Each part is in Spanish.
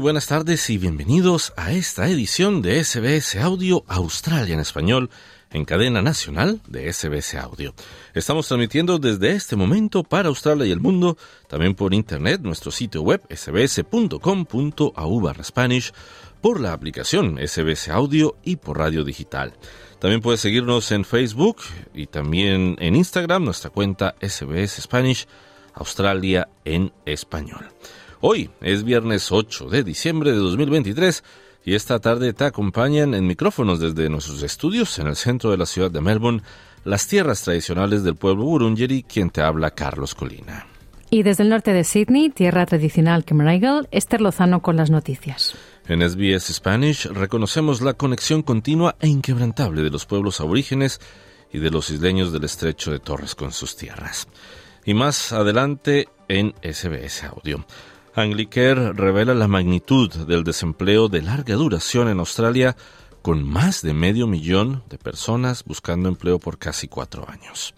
Buenas tardes y bienvenidos a esta edición de SBS Audio Australia en español en cadena nacional de SBS Audio. Estamos transmitiendo desde este momento para Australia y el mundo, también por internet, nuestro sitio web sbs.com.au Spanish, por la aplicación SBS Audio y por radio digital. También puedes seguirnos en Facebook y también en Instagram, nuestra cuenta SBS Spanish Australia en español. Hoy es viernes 8 de diciembre de 2023 y esta tarde te acompañan en micrófonos desde nuestros estudios en el centro de la ciudad de Melbourne las tierras tradicionales del pueblo Burungeri, quien te habla Carlos Colina. Y desde el norte de Sydney, tierra tradicional Camaragal, Esther Lozano con las noticias. En SBS Spanish reconocemos la conexión continua e inquebrantable de los pueblos aborígenes y de los isleños del estrecho de Torres con sus tierras. Y más adelante en SBS Audio. Anglicare revela la magnitud del desempleo de larga duración en Australia con más de medio millón de personas buscando empleo por casi cuatro años.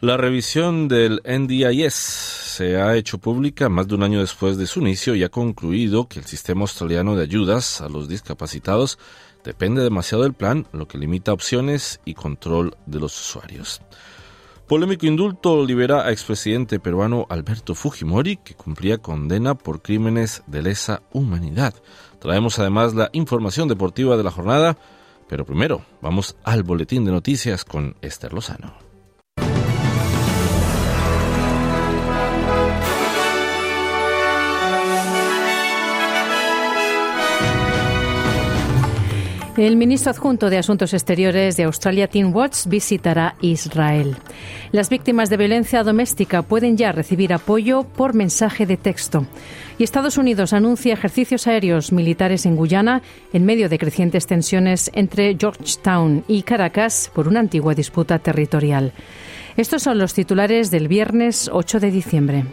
La revisión del NDIS se ha hecho pública más de un año después de su inicio y ha concluido que el sistema australiano de ayudas a los discapacitados depende demasiado del plan, lo que limita opciones y control de los usuarios. Polémico indulto libera a expresidente peruano Alberto Fujimori, que cumplía condena por crímenes de lesa humanidad. Traemos además la información deportiva de la jornada, pero primero vamos al boletín de noticias con Esther Lozano. El ministro adjunto de Asuntos Exteriores de Australia, Tim Watts, visitará Israel. Las víctimas de violencia doméstica pueden ya recibir apoyo por mensaje de texto. Y Estados Unidos anuncia ejercicios aéreos militares en Guyana en medio de crecientes tensiones entre Georgetown y Caracas por una antigua disputa territorial. Estos son los titulares del viernes 8 de diciembre.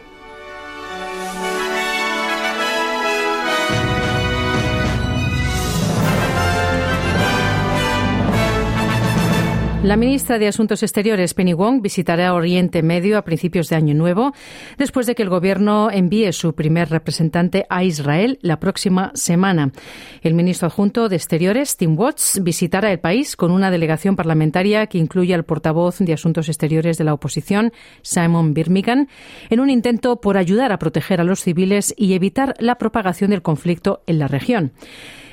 La ministra de Asuntos Exteriores, Penny Wong, visitará Oriente Medio a principios de Año Nuevo, después de que el Gobierno envíe su primer representante a Israel la próxima semana. El ministro adjunto de Exteriores, Tim Watts, visitará el país con una delegación parlamentaria que incluye al portavoz de Asuntos Exteriores de la oposición, Simon Birmingham, en un intento por ayudar a proteger a los civiles y evitar la propagación del conflicto en la región.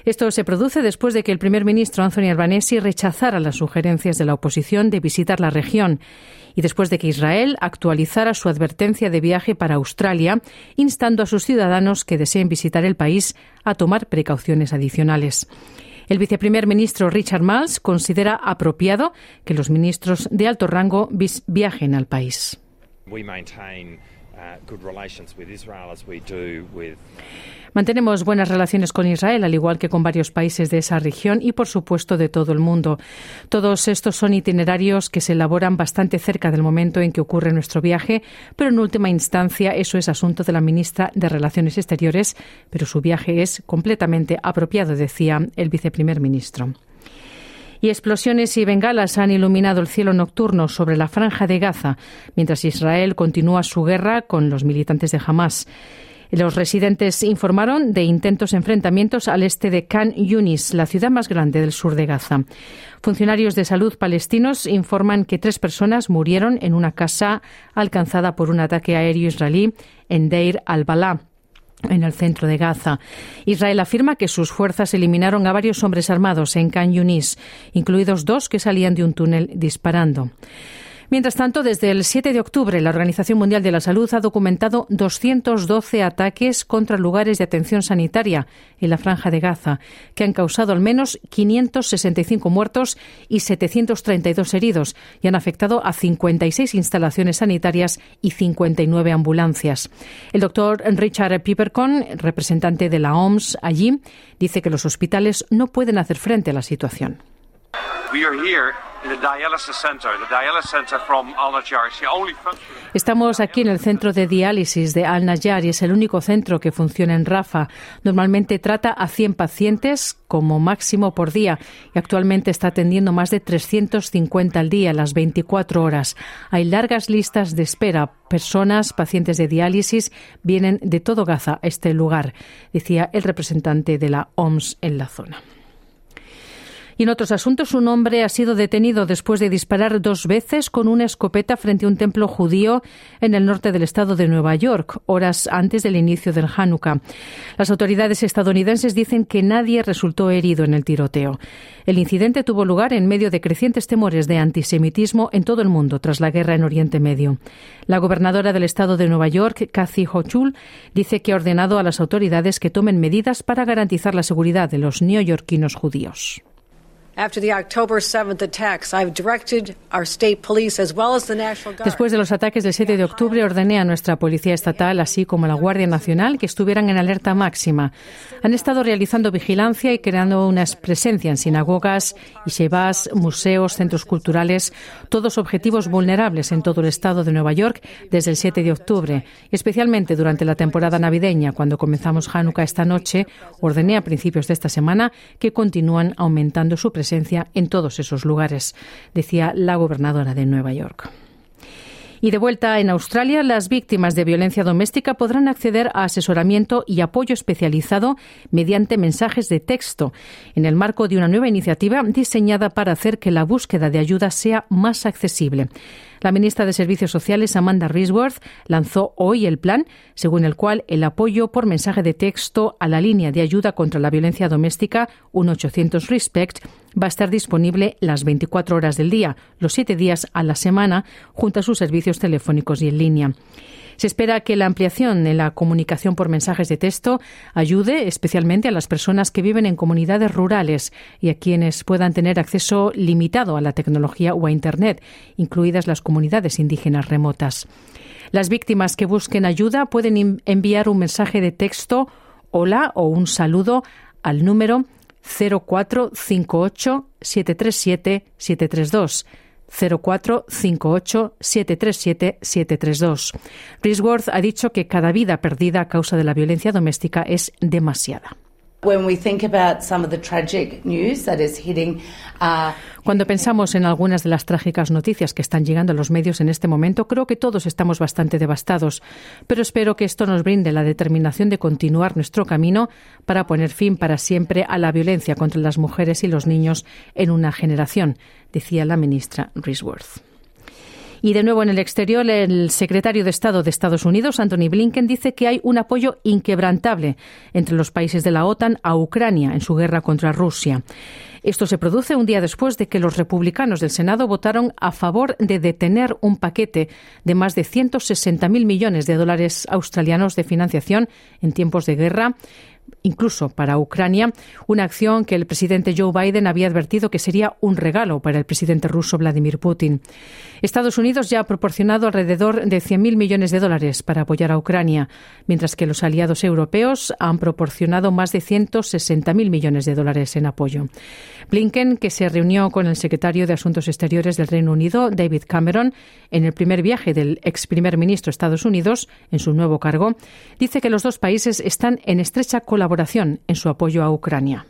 Esto se produce después de que el primer ministro Anthony Albanese rechazara las sugerencias de la oposición de visitar la región y después de que Israel actualizara su advertencia de viaje para Australia, instando a sus ciudadanos que deseen visitar el país a tomar precauciones adicionales. El viceprimer ministro Richard Marles considera apropiado que los ministros de alto rango viajen al país. Mantenemos buenas relaciones con Israel, al igual que con varios países de esa región y, por supuesto, de todo el mundo. Todos estos son itinerarios que se elaboran bastante cerca del momento en que ocurre nuestro viaje, pero en última instancia eso es asunto de la ministra de Relaciones Exteriores, pero su viaje es completamente apropiado, decía el viceprimer ministro y explosiones y bengalas han iluminado el cielo nocturno sobre la franja de Gaza, mientras Israel continúa su guerra con los militantes de Hamas. Los residentes informaron de intentos enfrentamientos al este de Khan Yunis, la ciudad más grande del sur de Gaza. Funcionarios de salud palestinos informan que tres personas murieron en una casa alcanzada por un ataque aéreo israelí en Deir al-Balá en el centro de Gaza. Israel afirma que sus fuerzas eliminaron a varios hombres armados en Khan Yunis, incluidos dos que salían de un túnel disparando. Mientras tanto, desde el 7 de octubre, la Organización Mundial de la Salud ha documentado 212 ataques contra lugares de atención sanitaria en la Franja de Gaza, que han causado al menos 565 muertos y 732 heridos y han afectado a 56 instalaciones sanitarias y 59 ambulancias. El doctor Richard Pipercon, representante de la OMS allí, dice que los hospitales no pueden hacer frente a la situación. Estamos aquí en el centro de diálisis de Al Najjar y es el único centro que funciona en Rafa. Normalmente trata a 100 pacientes como máximo por día y actualmente está atendiendo más de 350 al día, las 24 horas. Hay largas listas de espera. Personas, pacientes de diálisis, vienen de todo Gaza a este lugar, decía el representante de la OMS en la zona. En otros asuntos, un hombre ha sido detenido después de disparar dos veces con una escopeta frente a un templo judío en el norte del estado de Nueva York, horas antes del inicio del Hanukkah. Las autoridades estadounidenses dicen que nadie resultó herido en el tiroteo. El incidente tuvo lugar en medio de crecientes temores de antisemitismo en todo el mundo tras la guerra en Oriente Medio. La gobernadora del estado de Nueva York, Kathy Hochul, dice que ha ordenado a las autoridades que tomen medidas para garantizar la seguridad de los neoyorquinos judíos. Después de los ataques del 7 de octubre, ordené a nuestra Policía Estatal, así como a la Guardia Nacional, que estuvieran en alerta máxima. Han estado realizando vigilancia y creando una presencia en sinagogas, yeshivas, museos, centros culturales, todos objetivos vulnerables en todo el estado de Nueva York desde el 7 de octubre, especialmente durante la temporada navideña, cuando comenzamos Hanukkah esta noche. Ordené a principios de esta semana que continúan aumentando su presencia en todos esos lugares, decía la gobernadora de Nueva York. Y de vuelta en Australia, las víctimas de violencia doméstica podrán acceder a asesoramiento y apoyo especializado mediante mensajes de texto, en el marco de una nueva iniciativa diseñada para hacer que la búsqueda de ayuda sea más accesible. La ministra de Servicios Sociales, Amanda Risworth, lanzó hoy el plan, según el cual el apoyo por mensaje de texto a la línea de ayuda contra la violencia doméstica 1800 Respect va a estar disponible las 24 horas del día, los siete días a la semana, junto a sus servicios telefónicos y en línea. Se espera que la ampliación en la comunicación por mensajes de texto ayude especialmente a las personas que viven en comunidades rurales y a quienes puedan tener acceso limitado a la tecnología o a Internet, incluidas las comunidades indígenas remotas. Las víctimas que busquen ayuda pueden enviar un mensaje de texto hola o un saludo al número 0458 737 732 0458 737 732. Risworth ha dicho que cada vida perdida a causa de la violencia doméstica es demasiada. Cuando pensamos en algunas de las trágicas noticias que están llegando a los medios en este momento, creo que todos estamos bastante devastados, pero espero que esto nos brinde la determinación de continuar nuestro camino para poner fin para siempre a la violencia contra las mujeres y los niños en una generación, decía la ministra Risworth. Y de nuevo en el exterior, el secretario de Estado de Estados Unidos, Anthony Blinken, dice que hay un apoyo inquebrantable entre los países de la OTAN a Ucrania en su guerra contra Rusia. Esto se produce un día después de que los republicanos del Senado votaron a favor de detener un paquete de más de 160.000 millones de dólares australianos de financiación en tiempos de guerra incluso para Ucrania, una acción que el presidente Joe Biden había advertido que sería un regalo para el presidente ruso Vladimir Putin. Estados Unidos ya ha proporcionado alrededor de 100.000 millones de dólares para apoyar a Ucrania, mientras que los aliados europeos han proporcionado más de 160.000 millones de dólares en apoyo. Blinken, que se reunió con el secretario de Asuntos Exteriores del Reino Unido, David Cameron, en el primer viaje del ex primer ministro de Estados Unidos en su nuevo cargo, dice que los dos países están en estrecha colaboración en su apoyo a Ucrania.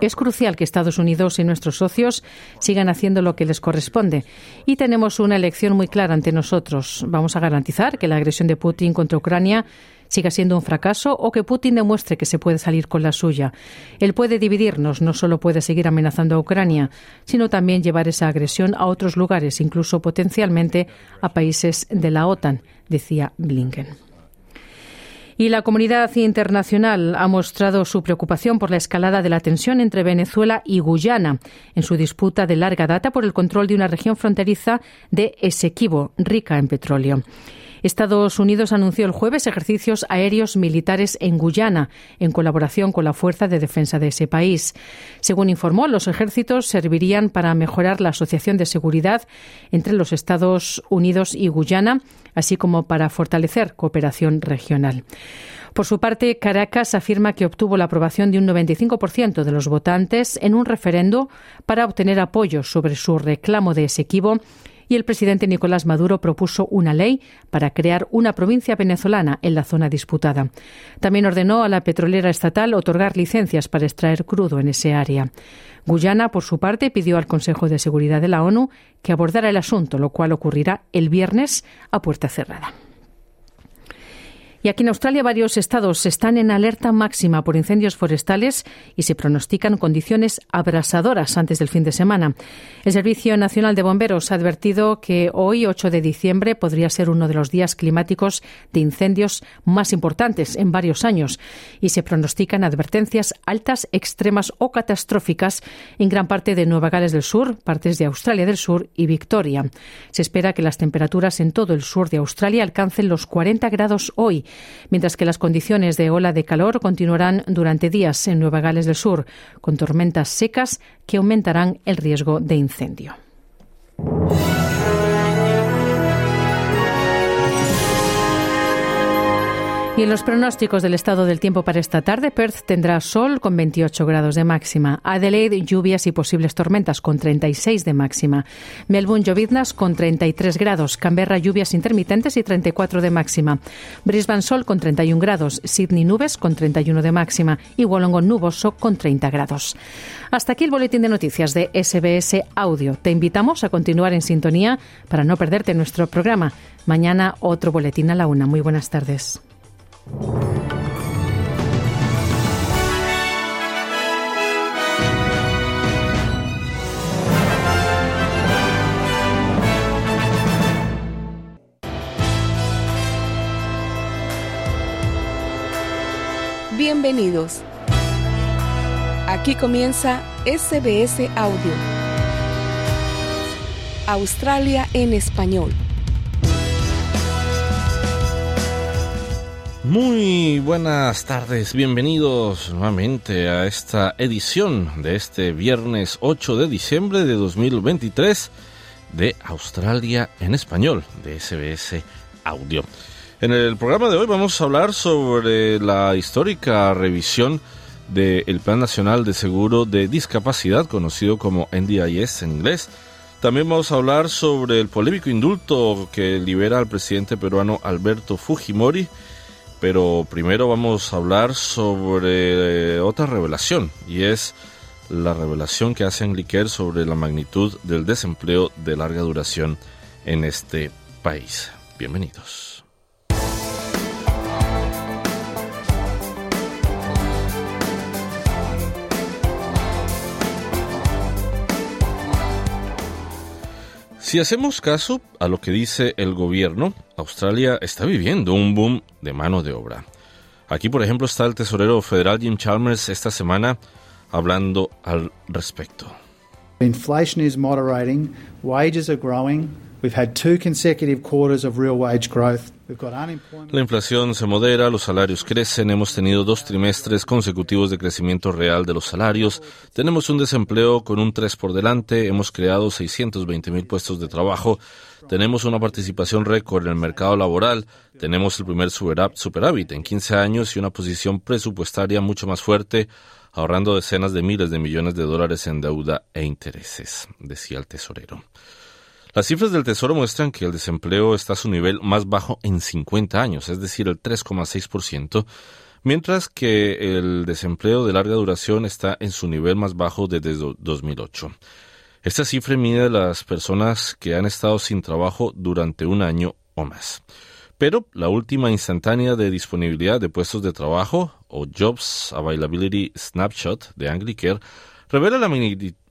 Es crucial que Estados Unidos y nuestros socios sigan haciendo lo que les corresponde. Y tenemos una elección muy clara ante nosotros. Vamos a garantizar que la agresión de Putin contra Ucrania siga siendo un fracaso o que Putin demuestre que se puede salir con la suya. Él puede dividirnos, no solo puede seguir amenazando a Ucrania, sino también llevar esa agresión a otros lugares, incluso potencialmente a países de la OTAN, decía Blinken. Y la comunidad internacional ha mostrado su preocupación por la escalada de la tensión entre Venezuela y Guyana en su disputa de larga data por el control de una región fronteriza de Esequibo, rica en petróleo. Estados Unidos anunció el jueves ejercicios aéreos militares en Guyana, en colaboración con la Fuerza de Defensa de ese país. Según informó, los ejércitos servirían para mejorar la asociación de seguridad entre los Estados Unidos y Guyana, así como para fortalecer cooperación regional. Por su parte, Caracas afirma que obtuvo la aprobación de un 95% de los votantes en un referendo para obtener apoyo sobre su reclamo de Esequibo y el presidente Nicolás Maduro propuso una ley para crear una provincia venezolana en la zona disputada. También ordenó a la petrolera estatal otorgar licencias para extraer crudo en ese área. Guyana, por su parte, pidió al Consejo de Seguridad de la ONU que abordara el asunto, lo cual ocurrirá el viernes a puerta cerrada. Y aquí en Australia varios estados están en alerta máxima por incendios forestales y se pronostican condiciones abrasadoras antes del fin de semana. El Servicio Nacional de Bomberos ha advertido que hoy, 8 de diciembre, podría ser uno de los días climáticos de incendios más importantes en varios años y se pronostican advertencias altas, extremas o catastróficas en gran parte de Nueva Gales del Sur, partes de Australia del Sur y Victoria. Se espera que las temperaturas en todo el sur de Australia alcancen los 40 grados hoy mientras que las condiciones de ola de calor continuarán durante días en Nueva Gales del Sur, con tormentas secas que aumentarán el riesgo de incendio. Y en los pronósticos del estado del tiempo para esta tarde, Perth tendrá sol con 28 grados de máxima, Adelaide lluvias y posibles tormentas con 36 de máxima, Melbourne lloviznas con 33 grados, Canberra lluvias intermitentes y 34 de máxima, Brisbane sol con 31 grados, Sydney nubes con 31 de máxima y Wollongong nuboso con 30 grados. Hasta aquí el boletín de noticias de SBS Audio. Te invitamos a continuar en sintonía para no perderte nuestro programa. Mañana otro boletín a la una. Muy buenas tardes. Bienvenidos. Aquí comienza SBS Audio. Australia en español. Muy buenas tardes, bienvenidos nuevamente a esta edición de este viernes 8 de diciembre de 2023 de Australia en español, de SBS Audio. En el programa de hoy vamos a hablar sobre la histórica revisión del Plan Nacional de Seguro de Discapacidad, conocido como NDIS en inglés. También vamos a hablar sobre el polémico indulto que libera al presidente peruano Alberto Fujimori pero primero vamos a hablar sobre eh, otra revelación y es la revelación que hace Angliquer sobre la magnitud del desempleo de larga duración en este país. Bienvenidos. Si hacemos caso a lo que dice el gobierno, Australia está viviendo un boom de mano de obra. Aquí, por ejemplo, está el tesorero federal Jim Chalmers esta semana hablando al respecto. Inflation is moderating, wages are growing. La inflación se modera, los salarios crecen, hemos tenido dos trimestres consecutivos de crecimiento real de los salarios, tenemos un desempleo con un 3 por delante, hemos creado 620 mil puestos de trabajo, tenemos una participación récord en el mercado laboral, tenemos el primer superávit en 15 años y una posición presupuestaria mucho más fuerte, ahorrando decenas de miles de millones de dólares en deuda e intereses, decía el tesorero. Las cifras del Tesoro muestran que el desempleo está a su nivel más bajo en 50 años, es decir, el 3,6%, mientras que el desempleo de larga duración está en su nivel más bajo desde 2008. Esta cifra mide las personas que han estado sin trabajo durante un año o más. Pero la última instantánea de disponibilidad de puestos de trabajo, o Jobs Availability Snapshot de Anglicare, revela la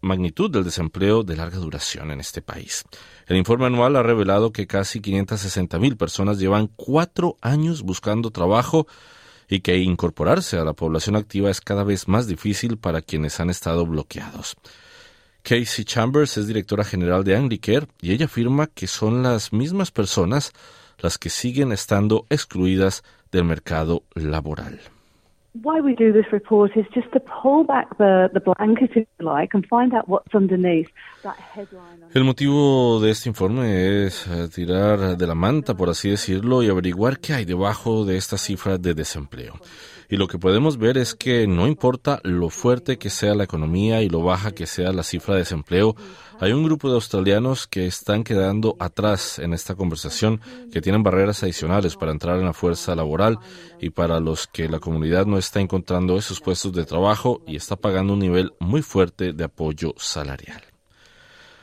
magnitud del desempleo de larga duración en este país. El informe anual ha revelado que casi 560 mil personas llevan cuatro años buscando trabajo y que incorporarse a la población activa es cada vez más difícil para quienes han estado bloqueados. Casey Chambers es directora general de Anglicare y ella afirma que son las mismas personas las que siguen estando excluidas del mercado laboral. Why we do this report is just to pull back the, the blanket, if you like, and find out what's underneath that headline. El motivo de este informe es eh, tirar de la manta, por así decirlo, y averiguar qué hay debajo de esta cifra de desempleo. Y lo que podemos ver es que no importa lo fuerte que sea la economía y lo baja que sea la cifra de desempleo, hay un grupo de australianos que están quedando atrás en esta conversación, que tienen barreras adicionales para entrar en la fuerza laboral y para los que la comunidad no está encontrando esos puestos de trabajo y está pagando un nivel muy fuerte de apoyo salarial.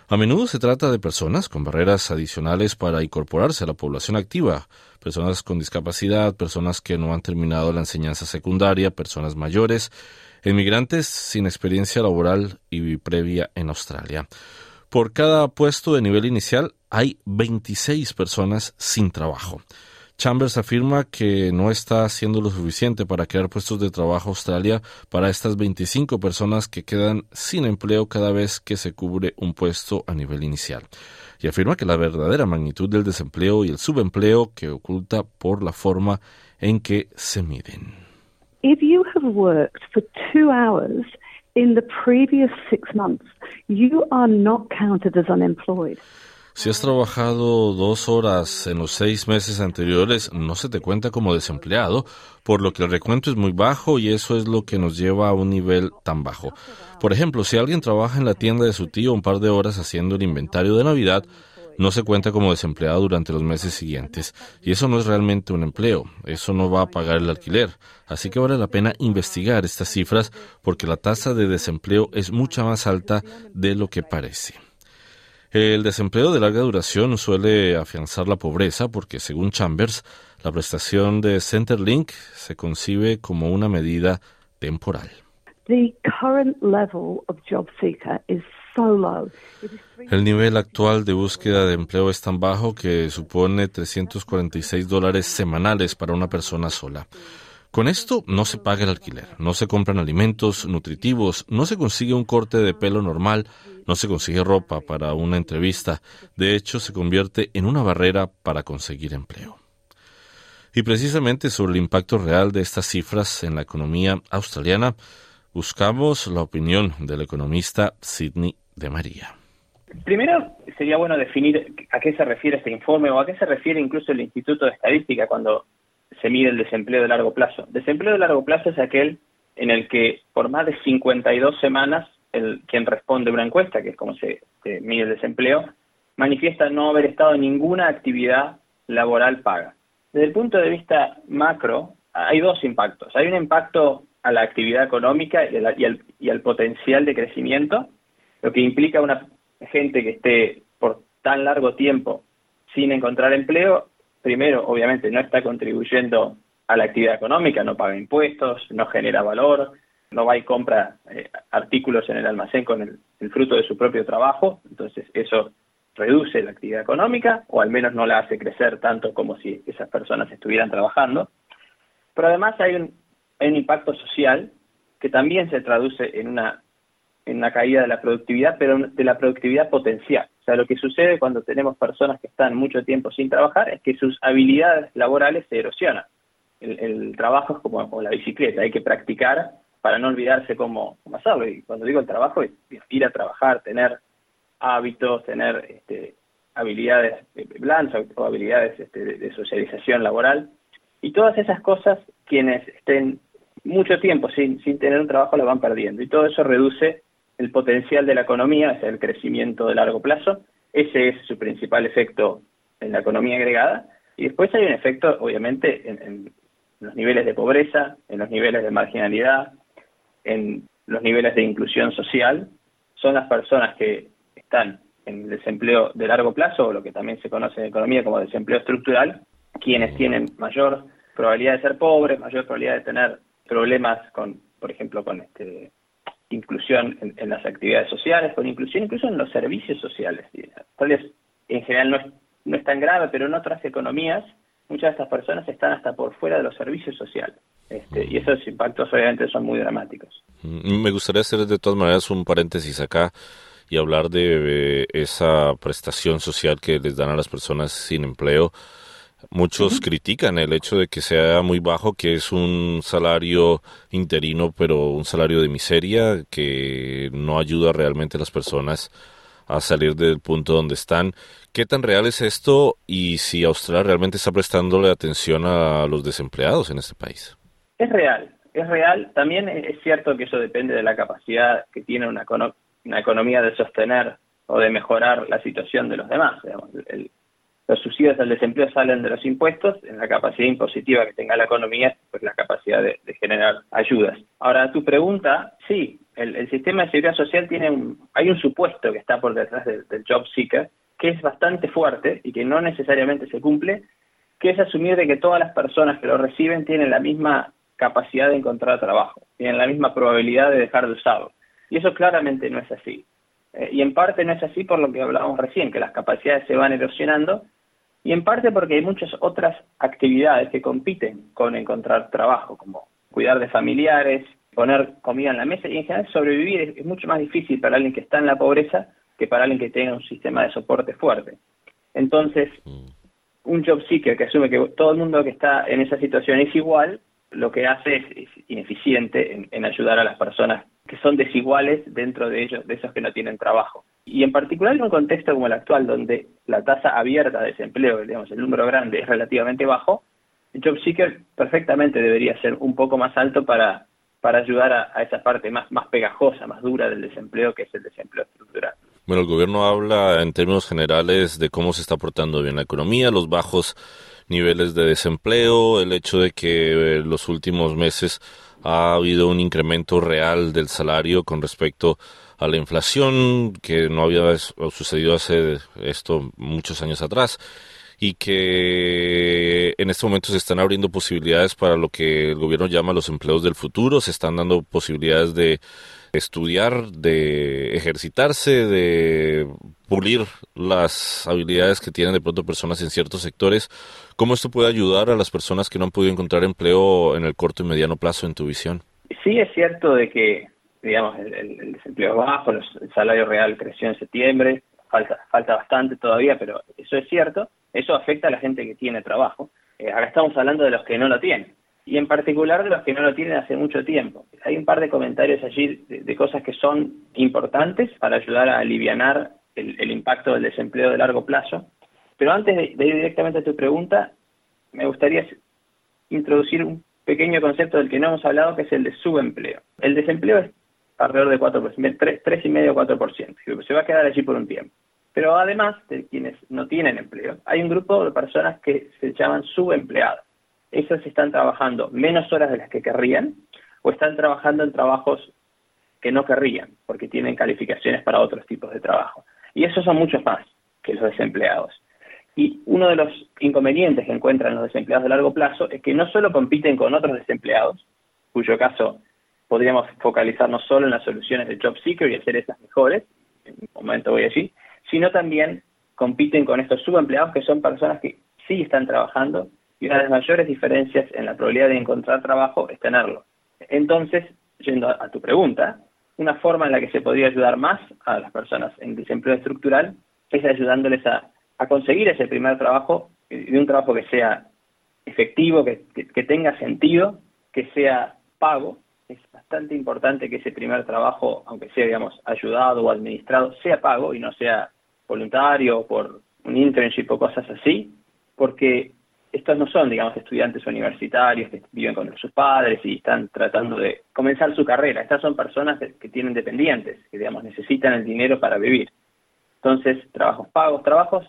A menudo se trata de personas con barreras adicionales para incorporarse a la población activa, personas con discapacidad, personas que no han terminado la enseñanza secundaria, personas mayores, inmigrantes sin experiencia laboral y previa en Australia. Por cada puesto de nivel inicial hay 26 personas sin trabajo. Chambers afirma que no está haciendo lo suficiente para crear puestos de trabajo Australia para estas 25 personas que quedan sin empleo cada vez que se cubre un puesto a nivel inicial. Y afirma que la verdadera magnitud del desempleo y el subempleo que oculta por la forma en que se miden. If you have worked for two hours in the previous six months, you are not counted as unemployed. Si has trabajado dos horas en los seis meses anteriores, no se te cuenta como desempleado, por lo que el recuento es muy bajo y eso es lo que nos lleva a un nivel tan bajo. Por ejemplo, si alguien trabaja en la tienda de su tío un par de horas haciendo el inventario de Navidad, no se cuenta como desempleado durante los meses siguientes. Y eso no es realmente un empleo, eso no va a pagar el alquiler. Así que vale la pena investigar estas cifras porque la tasa de desempleo es mucha más alta de lo que parece. El desempleo de larga duración suele afianzar la pobreza porque, según Chambers, la prestación de Centerlink se concibe como una medida temporal. El nivel actual de búsqueda de empleo es tan bajo que supone 346 dólares semanales para una persona sola. Con esto no se paga el alquiler, no se compran alimentos nutritivos, no se consigue un corte de pelo normal, no se consigue ropa para una entrevista. De hecho, se convierte en una barrera para conseguir empleo. Y precisamente sobre el impacto real de estas cifras en la economía australiana, buscamos la opinión del economista Sidney de María. Primero, sería bueno definir a qué se refiere este informe o a qué se refiere incluso el Instituto de Estadística cuando se mide el desempleo de largo plazo. Desempleo de largo plazo es aquel en el que por más de 52 semanas el, quien responde una encuesta, que es como se, mide el desempleo, manifiesta no haber estado en ninguna actividad laboral paga. Desde el punto de vista macro, hay dos impactos. Hay un impacto a la actividad económica y, al, y al potencial de crecimiento, lo que implica una gente que esté por tan largo tiempo sin encontrar empleo primero, obviamente, no está contribuyendo a la actividad económica, no paga impuestos, no genera valor, no va y compra eh, artículos en el almacén con el, fruto de su propio trabajo, entonces eso reduce la actividad económica o al menos no la hace crecer tanto como si esas personas estuvieran trabajando. Pero además hay un, hay un impacto social que también se traduce en una, en una caída de la productividad, pero de la productividad potencial. O sea, lo que sucede cuando tenemos personas que están mucho tiempo sin trabajar es que sus habilidades laborales se erosionan. El, trabajo es como, la bicicleta, hay que practicar para no olvidarse cómo, cómo hacerlo. Y cuando digo el trabajo es ir a trabajar, tener hábitos, tener este, habilidades blandas o habilidades este, de, socialización laboral. Y todas esas cosas, quienes estén mucho tiempo sin, sin tener un trabajo, las van perdiendo. Y todo eso reduce el potencial de la economía, es el crecimiento de largo plazo. Ese es su principal efecto en la economía agregada. Y después hay un efecto, obviamente, en, los niveles de pobreza, en los niveles de marginalidad, en los niveles de inclusión social. Son las personas que están en desempleo de largo plazo, o lo que también se conoce en economía como desempleo estructural, quienes tienen mayor probabilidad de ser pobres, mayor probabilidad de tener problemas con, por ejemplo, con este inclusión en, las actividades sociales, con inclusión incluso en los servicios sociales. Vez en general no es, no es tan grave, pero en otras economías muchas de estas personas están hasta por fuera de los servicios sociales. Este, y esos impactos obviamente son muy dramáticos. Mm, me gustaría hacer de todas maneras un paréntesis acá y hablar de eh, esa prestación social que les dan a las personas sin empleo. Muchos critican el hecho de que sea muy bajo, que es un salario interino, pero un salario de miseria que no ayuda realmente a las personas a salir del punto donde están. ¿Qué tan real es esto y si Australia realmente está prestándole atención a los desempleados en este país? Es real, es real. También es cierto que eso depende de la capacidad que tiene una, una economía de sostener o de mejorar la situación de los demás. los subsidios del desempleo salen de los impuestos, en la capacidad impositiva que tenga la economía, pues la capacidad de, generar ayudas. Ahora, tu pregunta, sí, el, sistema de seguridad social tiene un, hay un supuesto que está por detrás del, job seeker, que es bastante fuerte y que no necesariamente se cumple, que es asumir de que todas las personas que lo reciben tienen la misma capacidad de encontrar trabajo, tienen la misma probabilidad de dejar de usarlo. Y eso claramente no es así. Eh, y en parte no es así por lo que hablábamos recién, que las capacidades se van erosionando, y en parte porque hay muchas otras actividades que compiten con encontrar trabajo, como cuidar de familiares, poner comida en la mesa, y en general sobrevivir es, mucho más difícil para alguien que está en la pobreza que para alguien que tenga un sistema de soporte fuerte. Entonces, mm. un job seeker que asume que todo el mundo que está en esa situación es igual, lo que hace es, ineficiente en, ayudar a las personas que son desiguales dentro de ellos, de esos que no tienen trabajo. Y en particular en un contexto como el actual, donde la tasa abierta de desempleo, digamos, el número grande es relativamente bajo, el job seeker perfectamente debería ser un poco más alto para, para ayudar a, esa parte más, más pegajosa, más dura del desempleo, que es el desempleo estructural. Bueno, el gobierno habla en términos generales de cómo se está portando bien la economía, los bajos niveles de desempleo, el hecho de que en eh, los últimos meses ha habido un incremento real del salario con respecto a la inflación que no había sucedido hace esto muchos años atrás y que en este momento se están abriendo posibilidades para lo que el gobierno llama los empleos del futuro, se están dando posibilidades de estudiar, de ejercitarse, de pulir las habilidades que tienen de pronto personas en ciertos sectores. ¿Cómo esto puede ayudar a las personas que no han podido encontrar empleo en el corto y mediano plazo en tu visión? Sí, es cierto de que, digamos, el, desempleo es bajo, el salario real creció en septiembre, falta, falta bastante todavía, pero eso es cierto. Eso afecta a la gente que tiene trabajo. Eh, ahora estamos hablando de los que no lo tienen y en particular de los que no lo tienen hace mucho tiempo. Hay un par de comentarios allí de, cosas que son importantes para ayudar a aliviar el, impacto del desempleo de largo plazo. Pero antes de, ir directamente a tu pregunta, me gustaría introducir un pequeño concepto del que no hemos hablado, que es el de subempleo. El desempleo es alrededor de 4%, 3,5 o 4%. Se va a quedar allí por un tiempo. Pero además de quienes no tienen empleo, hay un grupo de personas que se llaman subempleados esos están trabajando menos horas de las que querrían o están trabajando en trabajos que no querrían porque tienen calificaciones para otros tipos de trabajo. Y esos son muchos más que los desempleados. Y uno de los inconvenientes que encuentran los desempleados de largo plazo es que no solo compiten con otros desempleados, cuyo caso podríamos focalizarnos solo en las soluciones de Job Seeker y hacer esas mejores, en un momento voy allí, sino también compiten con estos subempleados que son personas que sí están trabajando y una de las mayores diferencias en la probabilidad de encontrar trabajo es tenerlo. Entonces, yendo a, tu pregunta, una forma en la que se podría ayudar más a las personas en desempleo estructural es ayudándoles a, conseguir ese primer trabajo, de un trabajo que sea efectivo, que, que, tenga sentido, que sea pago. Es bastante importante que ese primer trabajo, aunque sea, digamos, ayudado o administrado, sea pago y no sea voluntario o por un internship o cosas así, porque estos no son, digamos, estudiantes universitarios que viven con sus padres y están tratando de comenzar su carrera. Estas son personas que, tienen dependientes, que, digamos, necesitan el dinero para vivir. Entonces, trabajos pagos, trabajos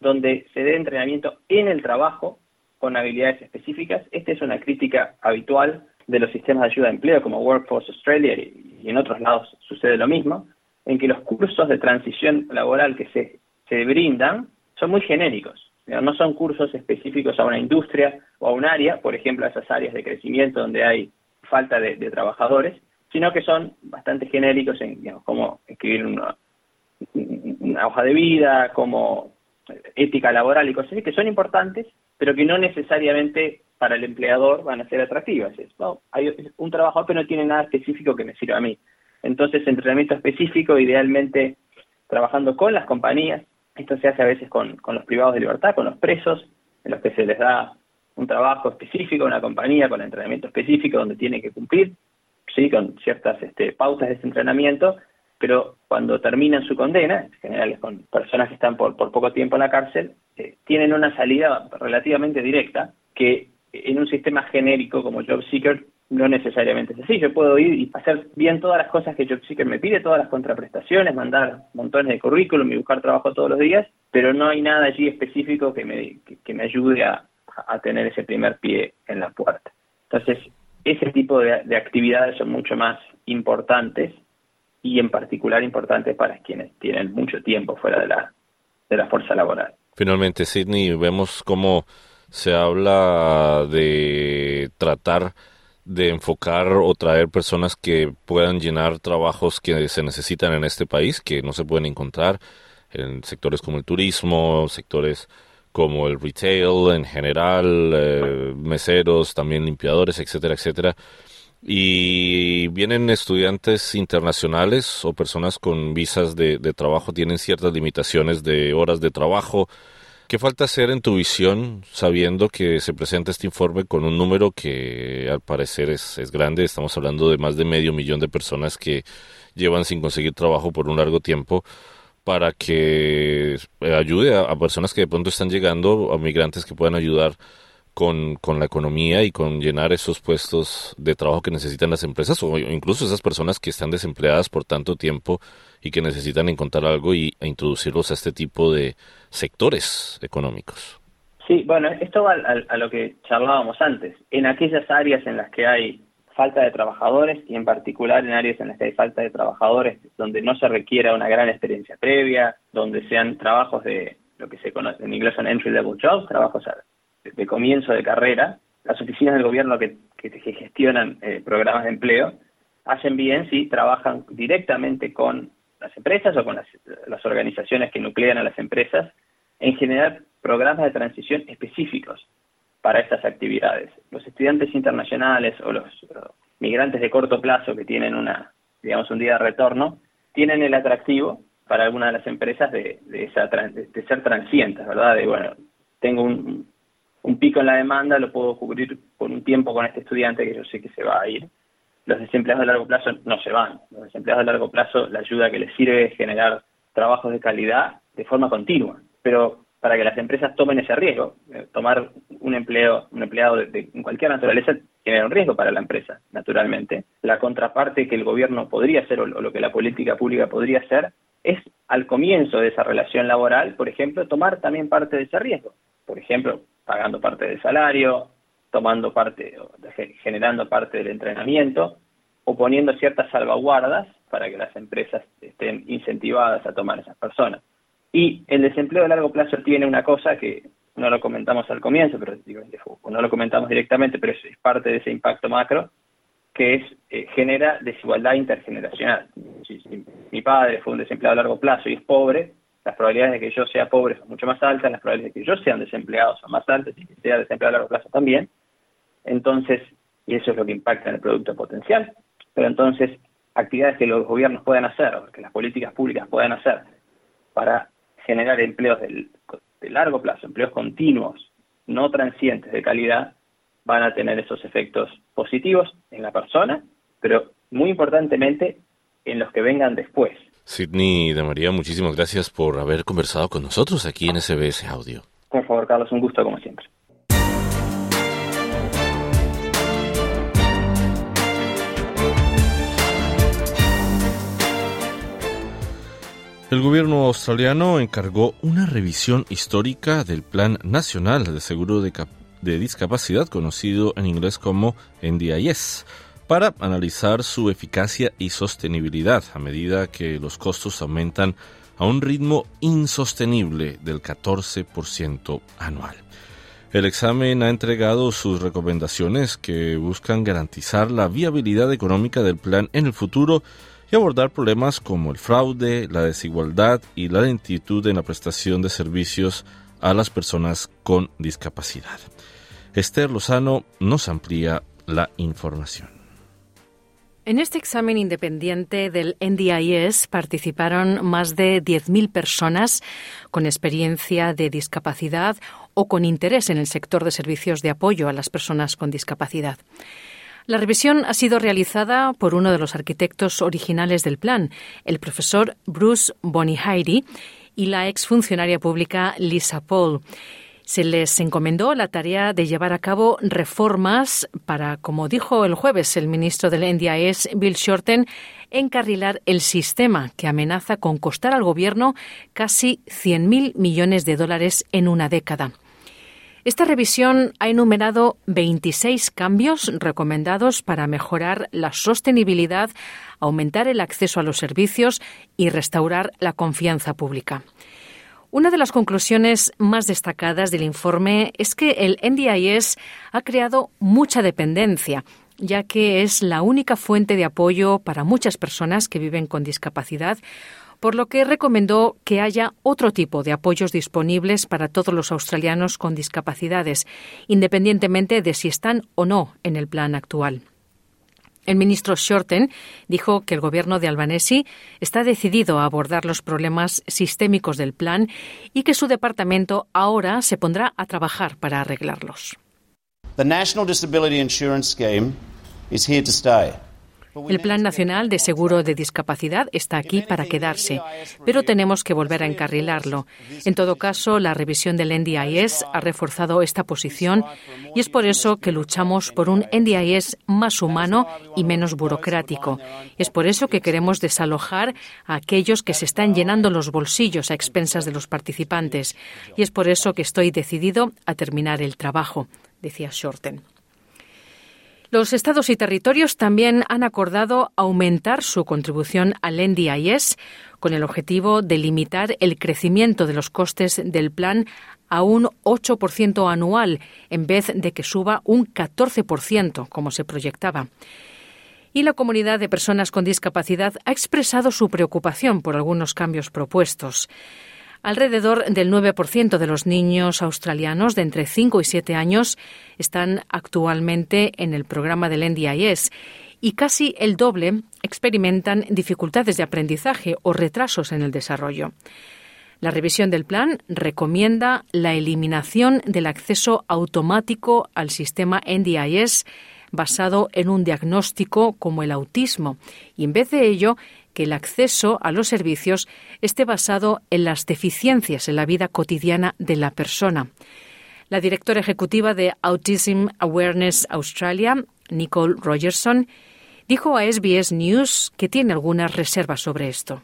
donde se dé entrenamiento en el trabajo con habilidades específicas. Esta es una crítica habitual de los sistemas de ayuda de empleo como Workforce Australia y en otros lados sucede lo mismo, en que los cursos de transición laboral que se, se brindan son muy genéricos no son cursos específicos a una industria o a un área, por ejemplo, a esas áreas de crecimiento donde hay falta de, trabajadores, sino que son bastante genéricos en cómo escribir una, hoja de vida, como ética laboral y cosas así, que son importantes, pero que no necesariamente para el empleador van a ser atractivas. Es, hay un trabajador que no tiene nada específico que me sirva a mí. Entonces, entrenamiento específico, idealmente trabajando con las compañías. Esto se hace a veces con, con los privados de libertad, con los presos, en los que se les da un trabajo específico, una compañía con entrenamiento específico donde tienen que cumplir, sí, con ciertas este, pautas de ese entrenamiento, pero cuando terminan su condena, en general con personas que están por, por poco tiempo en la cárcel, eh, tienen una salida relativamente directa que en un sistema genérico como JobSeeker no necesariamente es así. Yo puedo ir y hacer bien todas las cosas que JobSeeker me pide, todas las contraprestaciones, mandar montones de currículum y buscar trabajo todos los días, pero no hay nada allí específico que me, que, me ayude a, tener ese primer pie en la puerta. Entonces, ese tipo de, de actividades son mucho más importantes y en particular importantes para quienes tienen mucho tiempo fuera de la, de la fuerza laboral. Finalmente, Sidney, vemos cómo se habla de tratar de enfocar o traer personas que puedan llenar trabajos que se necesitan en este país, que no se pueden encontrar en sectores como el turismo, sectores como el retail en general, eh, meseros, también limpiadores, etcétera, etcétera. Y vienen estudiantes internacionales o personas con visas de, de trabajo, tienen ciertas limitaciones de horas de trabajo, ¿Qué falta hacer en tu visión sabiendo que se presenta este informe con un número que al parecer es, es, grande? Estamos hablando de más de medio millón de personas que llevan sin conseguir trabajo por un largo tiempo para que ayude a, personas que de pronto están llegando, a migrantes que puedan ayudar con, con, la economía y con llenar esos puestos de trabajo que necesitan las empresas o incluso esas personas que están desempleadas por tanto tiempo y que necesitan encontrar algo y e introducirlos a este tipo de sectores económicos. Sí, bueno, esto va a, lo que charlábamos antes. En aquellas áreas en las que hay falta de trabajadores y en particular en áreas en las que hay falta de trabajadores donde no se requiera una gran experiencia previa, donde sean trabajos de lo que se conoce en inglés son entry level jobs, trabajos de, comienzo de carrera, las oficinas del gobierno que, que, gestionan eh, programas de empleo hacen bien si trabajan directamente con las empresas o con las, organizaciones que nuclean a las empresas, en generar programas de transición específicos para estas actividades. Los estudiantes internacionales o los, migrantes de corto plazo que tienen una, digamos, un día de retorno, tienen el atractivo para algunas de las empresas de, esa, de, ser transientes, ¿verdad? De, bueno, tengo un, un pico en la demanda, lo puedo cubrir por un tiempo con este estudiante que yo sé que se va a ir los desempleados de largo plazo no se van. Los desempleados de largo plazo, la ayuda que les sirve es generar trabajos de calidad de forma continua. Pero para que las empresas tomen ese riesgo, eh, tomar un empleo, un empleado de, cualquier naturaleza tiene un riesgo para la empresa, naturalmente. La contraparte que el gobierno podría hacer o lo que la política pública podría hacer es al comienzo de esa relación laboral, por ejemplo, tomar también parte de ese riesgo. Por ejemplo, pagando parte del salario, tomando parte, generando parte del entrenamiento o poniendo ciertas salvaguardas para que las empresas estén incentivadas a tomar esas personas. Y el desempleo de largo plazo tiene una cosa que no lo comentamos al comienzo, pero no lo comentamos directamente, pero es, parte de ese impacto macro, que es eh, genera desigualdad intergeneracional. Mi padre fue un desempleado a largo plazo y es pobre, las probabilidades de que yo sea pobre son mucho más altas, las probabilidades de que yo sea desempleado son más altas y que sea desempleado a largo plazo también. Entonces, y eso es lo que impacta en el producto potencial, pero entonces actividades que los gobiernos puedan hacer, que las políticas públicas puedan hacer para generar empleos de, largo plazo, empleos continuos, no transientes de calidad, van a tener esos efectos positivos en la persona, pero muy importantemente en los que vengan después. Sidney de María, muchísimas gracias por haber conversado con nosotros aquí en SBS Audio. Por favor, Carlos, un gusto como siempre. El gobierno australiano encargó una revisión histórica del Plan Nacional de Seguro de, Discapacidad, conocido en inglés como NDIS, para analizar su eficacia y sostenibilidad a medida que los costos aumentan a un ritmo insostenible del 14% anual. El examen ha entregado sus recomendaciones que buscan garantizar la viabilidad económica del plan en el futuro y abordar problemas como el fraude, la desigualdad y la lentitud en la prestación de servicios a las personas con discapacidad. Esther Lozano nos amplía la información. En este examen independiente del NDIS participaron más de 10.000 personas con experiencia de discapacidad o con interés en el sector de servicios de apoyo a las personas con discapacidad. La revisión ha sido realizada por uno de los arquitectos originales del plan, el profesor Bruce Bonihairi, y la exfuncionaria pública Lisa Paul. Se les encomendó la tarea de llevar a cabo reformas para, como dijo el jueves el ministro del NDIS, Bill Shorten, encarrilar el sistema que amenaza con costar al gobierno casi 100.000 millones de dólares en una década. Esta revisión ha enumerado 26 cambios recomendados para mejorar la sostenibilidad, aumentar el acceso a los servicios y restaurar la confianza pública. Una de las conclusiones más destacadas del informe es que el NDIS ha creado mucha dependencia, ya que es la única fuente de apoyo para muchas personas que viven con discapacidad, por lo que recomendó que haya otro tipo de apoyos disponibles para todos los australianos con discapacidades, independientemente de si están o no en el plan actual. El ministro Shorten dijo que el gobierno de Albanese está decidido a abordar los problemas sistémicos del plan y que su departamento ahora se pondrá a trabajar para arreglarlos. The National Disability Insurance Scheme is here to stay. El Plan Nacional de Seguro de Discapacidad está aquí para quedarse, pero tenemos que volver a encarrilarlo. En todo caso, la revisión del NDIS ha reforzado esta posición y es por eso que luchamos por un NDIS más humano y menos burocrático. Es por eso que queremos desalojar a aquellos que se están llenando los bolsillos a expensas de los participantes. Y es por eso que estoy decidido a terminar el trabajo, decía Shorten. Los estados y territorios también han acordado aumentar su contribución al NDIS con el objetivo de limitar el crecimiento de los costes del plan a un 8% anual en vez de que suba un 14%, como se proyectaba. Y la comunidad de personas con discapacidad ha expresado su preocupación por algunos cambios propuestos. Alrededor del 9% de los niños australianos de entre 5 y 7 años están actualmente en el programa del NDIS y casi el doble experimentan dificultades de aprendizaje o retrasos en el desarrollo. La revisión del plan recomienda la eliminación del acceso automático al sistema NDIS basado en un diagnóstico como el autismo y en vez de ello que el acceso a los servicios esté basado en las deficiencias en la vida cotidiana de la persona. La directora ejecutiva de Autism Awareness Australia, Nicole Rogerson, dijo a SBS News que tiene algunas reservas sobre esto.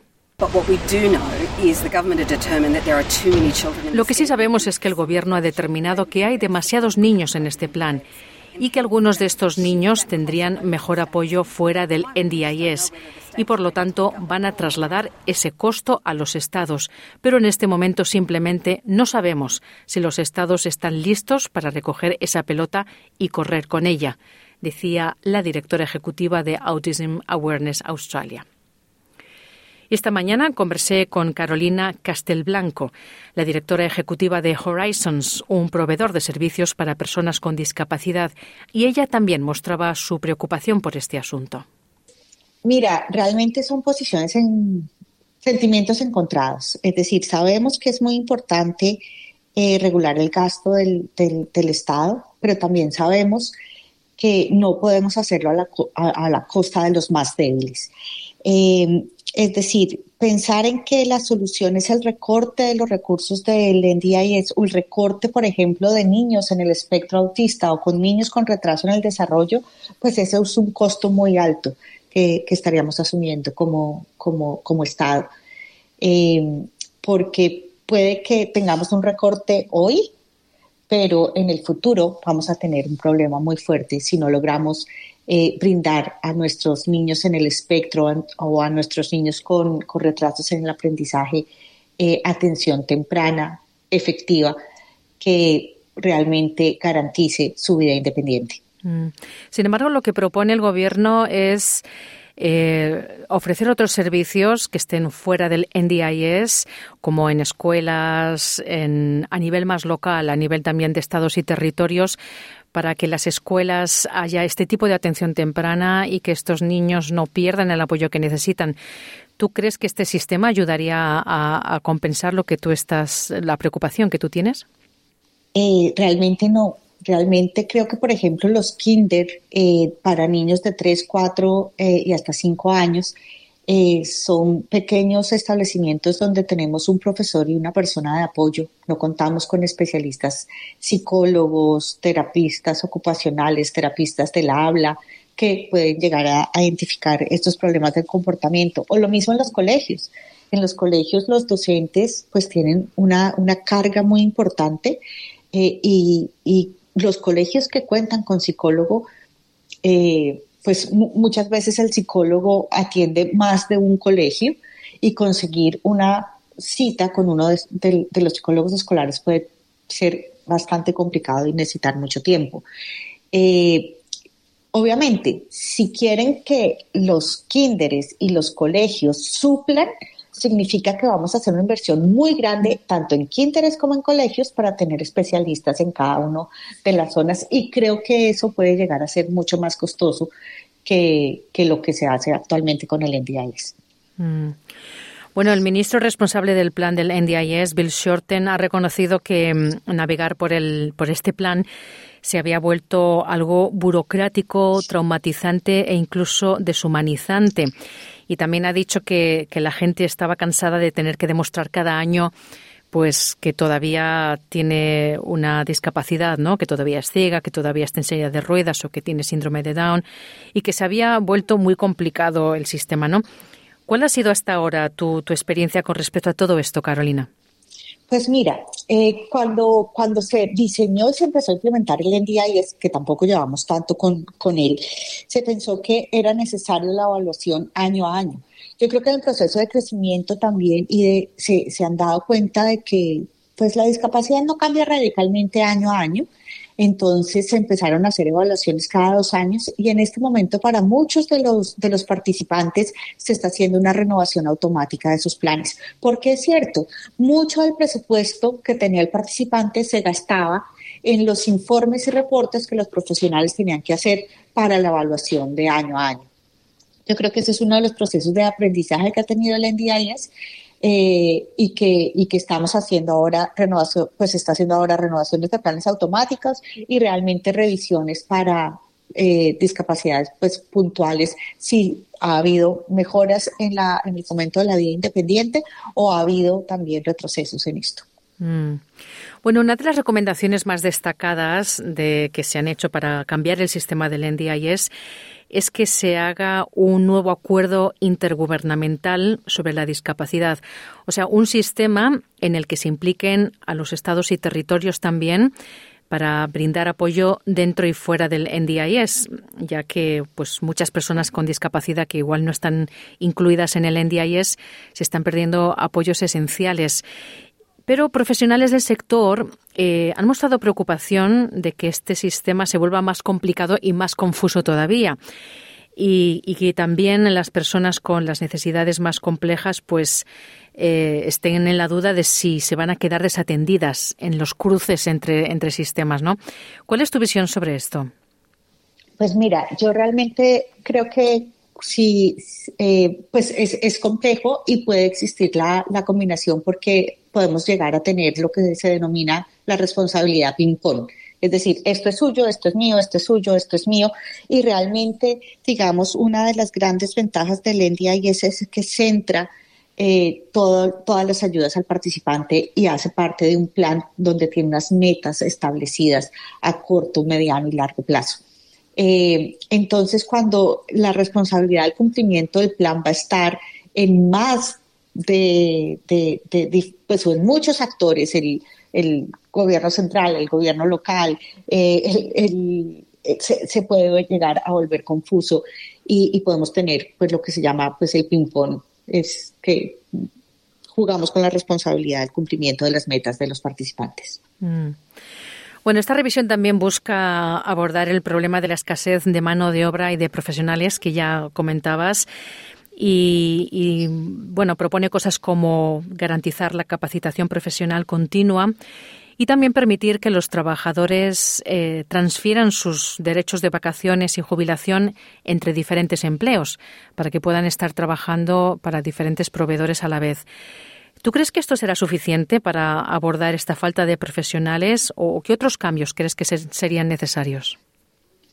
Lo que sí sabemos es que el Gobierno ha determinado que hay demasiados niños en este plan y que algunos de estos niños tendrían mejor apoyo fuera del NDIS y por lo tanto van a trasladar ese costo a los estados. Pero en este momento simplemente no sabemos si los estados están listos para recoger esa pelota y correr con ella, decía la directora ejecutiva de Autism Awareness Australia. Esta mañana conversé con Carolina Castelblanco, la directora ejecutiva de Horizons, un proveedor de servicios para personas con discapacidad, y ella también mostraba su preocupación por este asunto. Mira, realmente son posiciones en sentimientos encontrados. Es decir, sabemos que es muy importante eh, regular el gasto del, Estado, pero también sabemos que no podemos hacerlo a la, costa de los más débiles. Eh, es decir, pensar en que la solución es el recorte de los recursos del NDIS o el recorte, por ejemplo, de niños en el espectro autista o con niños con retraso en el desarrollo, pues ese es un costo muy alto que, estaríamos asumiendo como, como, como Estado. Eh, porque puede que tengamos un recorte hoy, pero en el futuro vamos a tener un problema muy fuerte si no logramos eh, brindar a nuestros niños en el espectro o a nuestros niños con, con retrasos en el aprendizaje eh, atención temprana, efectiva, que realmente garantice su vida independiente. Mm. Sin embargo, lo que propone el Gobierno es eh, ofrecer otros servicios que estén fuera del NDIS, como en escuelas, a nivel más local, a nivel también de estados y territorios, para que las escuelas haya este tipo de atención temprana y que estos niños no pierdan el apoyo que necesitan. ¿Tú crees que este sistema ayudaría a, compensar lo que tú estás, la preocupación que tú tienes? Eh, realmente no. Realmente creo que, por ejemplo, los kinder eh, para niños de 3, 4 eh, y hasta 5 años eh, son pequeños establecimientos donde tenemos un profesor y una persona de apoyo. No contamos con especialistas psicólogos, terapistas ocupacionales, terapistas del habla, que pueden llegar a, identificar estos problemas del comportamiento. O lo mismo en los colegios. En los colegios los docentes pues tienen una, una carga muy importante y, los colegios que cuentan con psicólogo eh, pues muchas veces el psicólogo atiende más de un colegio y conseguir una cita con uno de, los psicólogos escolares puede ser bastante complicado y necesitar mucho tiempo. Eh, obviamente, si quieren que los kinderes y los colegios suplan, significa que vamos a hacer una inversión muy grande, tanto en kinderes como en colegios, para tener especialistas en cada una de las zonas y creo que eso puede llegar a ser mucho más costoso que, lo que se hace actualmente con el NDIS. Mm. Bueno, el ministro responsable del plan del NDIS, Bill Shorten, ha reconocido que mm, navegar por, el, por este plan se había vuelto algo burocrático, traumatizante e incluso deshumanizante. Y también ha dicho que, que la gente estaba cansada de tener que demostrar cada año pues que todavía tiene una discapacidad, ¿no? Que todavía es ciega, que todavía está en silla de ruedas o que tiene síndrome de Down y que se había vuelto muy complicado el sistema, ¿no? ¿Cuál ha sido hasta ahora tu, tu experiencia con respecto a todo esto, Carolina? Pues mira, eh, cuando, cuando se diseñó y se empezó a implementar el NDIS, que tampoco llevamos tanto con, con él, se pensó que era necesaria la evaluación año a año. Yo creo que en el proceso de crecimiento también y de, se, se han dado cuenta de que pues la discapacidad no cambia radicalmente año a año entonces se empezaron a hacer evaluaciones cada dos años y en este momento para muchos de los, de los participantes se está haciendo una renovación automática de sus planes. Porque es cierto, mucho del presupuesto que tenía el participante se gastaba en los informes y reportes que los profesionales tenían que hacer para la evaluación de año a año. Yo creo que ese es uno de los procesos de aprendizaje que ha tenido el NDIS eh, y, que, y que estamos haciendo ahora renovación, pues está haciendo ahora renovaciones de planes automáticos y realmente revisiones para eh, discapacidades pues puntuales si ha habido mejoras en, la, en el fomento de la vida independiente o ha habido también retrocesos en esto. Mm. Bueno, una de las recomendaciones más destacadas de que se han hecho para cambiar el sistema del NDIS es que se haga un nuevo acuerdo intergubernamental sobre la discapacidad. O sea, un sistema en el que se impliquen a los estados y territorios también para brindar apoyo dentro y fuera del NDIS, ya que pues muchas personas con discapacidad que igual no están incluidas en el NDIS se están perdiendo apoyos esenciales. Pero profesionales del sector eh, han mostrado preocupación de que este sistema se vuelva más complicado y más confuso todavía. Y, que también las personas con las necesidades más complejas pues eh, estén en la duda de si se van a quedar desatendidas en los cruces entre, entre sistemas, ¿no? ¿Cuál es tu visión sobre esto? Pues mira, yo realmente creo que sí, eh, pues es, es, complejo y puede existir la, la combinación porque podemos llegar a tener lo que se denomina la responsabilidad ping-pong. Es decir, esto es suyo, esto es mío, esto es suyo, esto es mío. Y realmente, digamos, una de las grandes ventajas del NDIS es que centra eh, todas las ayudas al participante y hace parte de un plan donde tiene unas metas establecidas a corto, mediano y largo plazo. Eh, entonces, cuando la responsabilidad del cumplimiento del plan va a estar en más de, pues en muchos actores, el, el, gobierno central, el gobierno local, eh, eh, se, puede llegar a volver confuso y, podemos tener pues lo que se llama pues el ping-pong, es que jugamos con la responsabilidad del cumplimiento de las metas de los participantes. Mm. Bueno, esta revisión también busca abordar el problema de la escasez de mano de obra y de profesionales que ya comentabas y, bueno, propone cosas como garantizar la capacitación profesional continua y también permitir que los trabajadores eh, transfieran sus derechos de vacaciones y jubilación entre diferentes empleos para que puedan estar trabajando para diferentes proveedores a la vez. ¿Tú crees que esto será suficiente para abordar esta falta de profesionales o qué otros cambios crees que serían necesarios?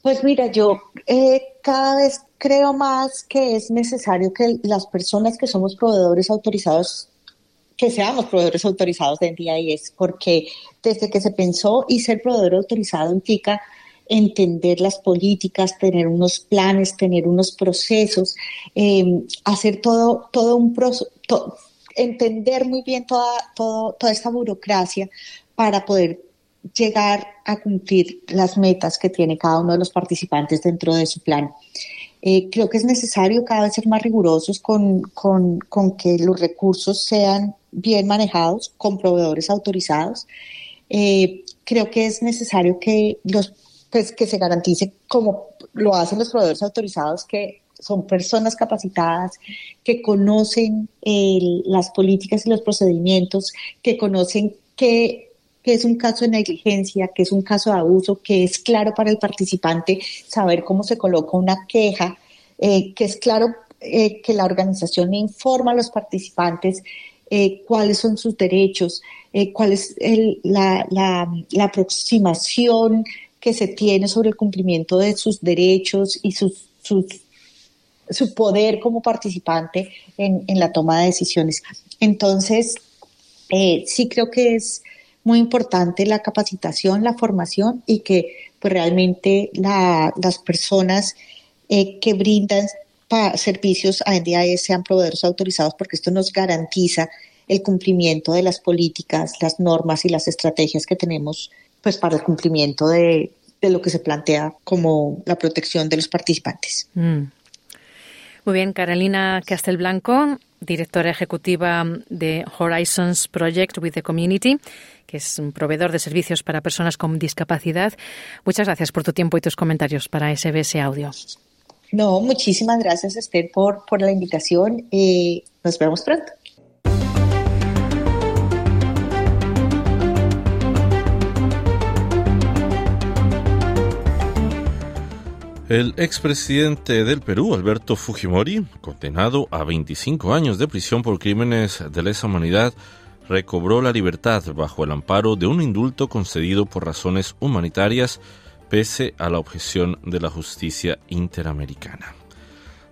Pues mira, yo eh, cada vez creo más que es necesario que las personas que somos proveedores autorizados que seamos proveedores autorizados de es porque desde que se pensó y ser proveedor autorizado implica entender las políticas, tener unos planes, tener unos procesos, em, hacer todo, todo un proceso, entender muy bien toda, toda esta burocracia para poder llegar a cumplir las metas que tiene cada uno de los participantes dentro de su plan. Eh, creo que es necesario cada vez ser más rigurosos con, con, con, que los recursos sean bien manejados con proveedores autorizados. Eh, creo que es necesario que, los, pues, que se garantice, como lo hacen los proveedores autorizados, que son personas capacitadas, que conocen las políticas y los procedimientos, que conocen qué que es un caso de negligencia, que es un caso de abuso, que es claro para el participante saber cómo se coloca una queja, eh, que es claro eh, que la organización informa a los participantes eh, cuáles son sus derechos, cuál es la, aproximación que se tiene sobre el cumplimiento de sus derechos y su poder como participante en, en, la toma de decisiones. Entonces, sí creo que es muy importante la capacitación, la formación y que pues, realmente las personas eh, que brindan servicios a NDIS sean proveedores autorizados porque esto nos garantiza el cumplimiento de las políticas, las normas y las estrategias que tenemos pues para el cumplimiento de, lo que se plantea como la protección de los participantes. Mm. Muy bien, Carolina Castelblanco, directora ejecutiva de Horizons Project with the Community que es un proveedor de servicios para personas con discapacidad. Muchas gracias por tu tiempo y tus comentarios para SBS Audio. No, muchísimas gracias, Esther, por, por la invitación. y nos vemos pronto. El expresidente del Perú, Alberto Fujimori, condenado a 25 años de prisión por crímenes de lesa humanidad, recobró la libertad bajo el amparo de un indulto concedido por razones humanitarias pese a la objeción de la justicia interamericana.